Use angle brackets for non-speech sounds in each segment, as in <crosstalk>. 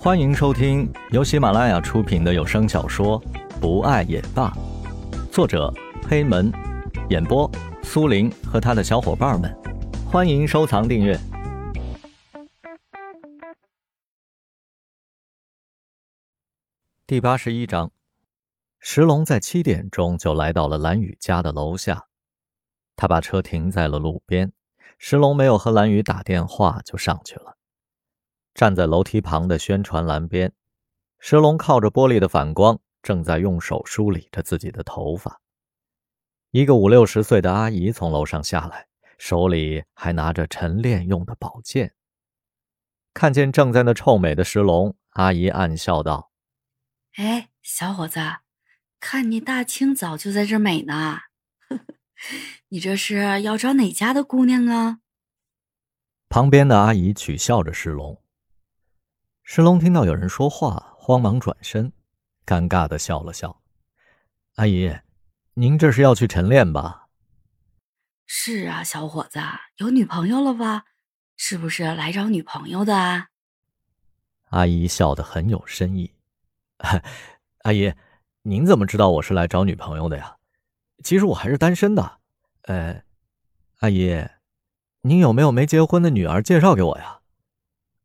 欢迎收听由喜马拉雅出品的有声小说《不爱也罢》，作者黑门，演播苏林和他的小伙伴们。欢迎收藏订阅。第八十一章，石龙在七点钟就来到了蓝雨家的楼下，他把车停在了路边。石龙没有和蓝雨打电话，就上去了。站在楼梯旁的宣传栏边，石龙靠着玻璃的反光，正在用手梳理着自己的头发。一个五六十岁的阿姨从楼上下来，手里还拿着晨练用的宝剑。看见正在那臭美的石龙，阿姨暗笑道：“哎，小伙子，看你大清早就在这美呢，<laughs> 你这是要找哪家的姑娘啊？”旁边的阿姨取笑着石龙。石龙听到有人说话，慌忙转身，尴尬的笑了笑：“阿姨，您这是要去晨练吧？”“是啊，小伙子，有女朋友了吧？是不是来找女朋友的啊？”阿姨笑得很有深意：“ <laughs> 阿姨，您怎么知道我是来找女朋友的呀？其实我还是单身的。呃，阿姨，您有没有没结婚的女儿介绍给我呀？”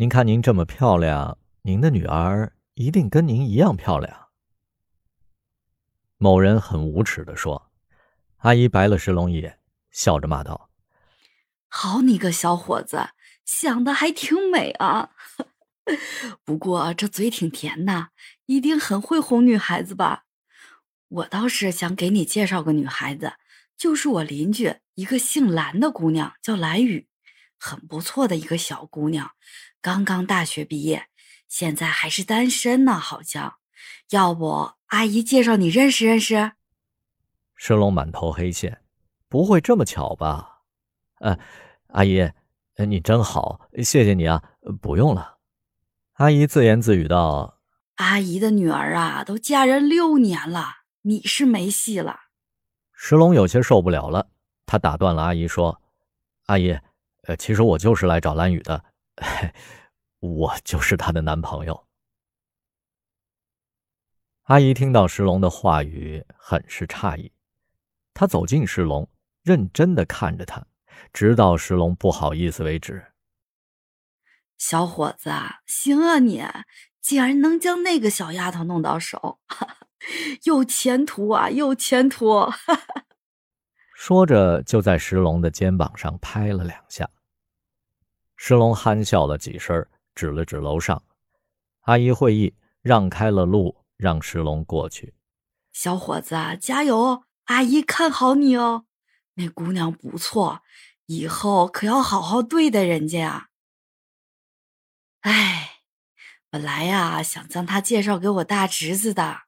您看，您这么漂亮，您的女儿一定跟您一样漂亮。某人很无耻的说：“阿姨白了石龙一眼，笑着骂道：‘好你个小伙子，想的还挺美啊！<laughs> 不过这嘴挺甜呐，一定很会哄女孩子吧？我倒是想给你介绍个女孩子，就是我邻居一个姓蓝的姑娘，叫蓝雨，很不错的一个小姑娘。’”刚刚大学毕业，现在还是单身呢，好像。要不阿姨介绍你认识认识？石龙满头黑线，不会这么巧吧？呃，阿姨，你真好，谢谢你啊。不用了，阿姨自言自语道：“阿姨的女儿啊，都嫁人六年了，你是没戏了。”石龙有些受不了了，他打断了阿姨说：“阿姨，呃，其实我就是来找蓝雨的。” <laughs> 我就是她的男朋友。阿姨听到石龙的话语，很是诧异。她走近石龙，认真的看着他，直到石龙不好意思为止。小伙子，行啊，你竟然能将那个小丫头弄到手，<laughs> 有前途啊，有前途！<laughs> 说着，就在石龙的肩膀上拍了两下。石龙憨笑了几声，指了指楼上，阿姨会意，让开了路，让石龙过去。小伙子，加油！阿姨看好你哦，那姑娘不错，以后可要好好对待人家呀。哎，本来呀，想将她介绍给我大侄子的。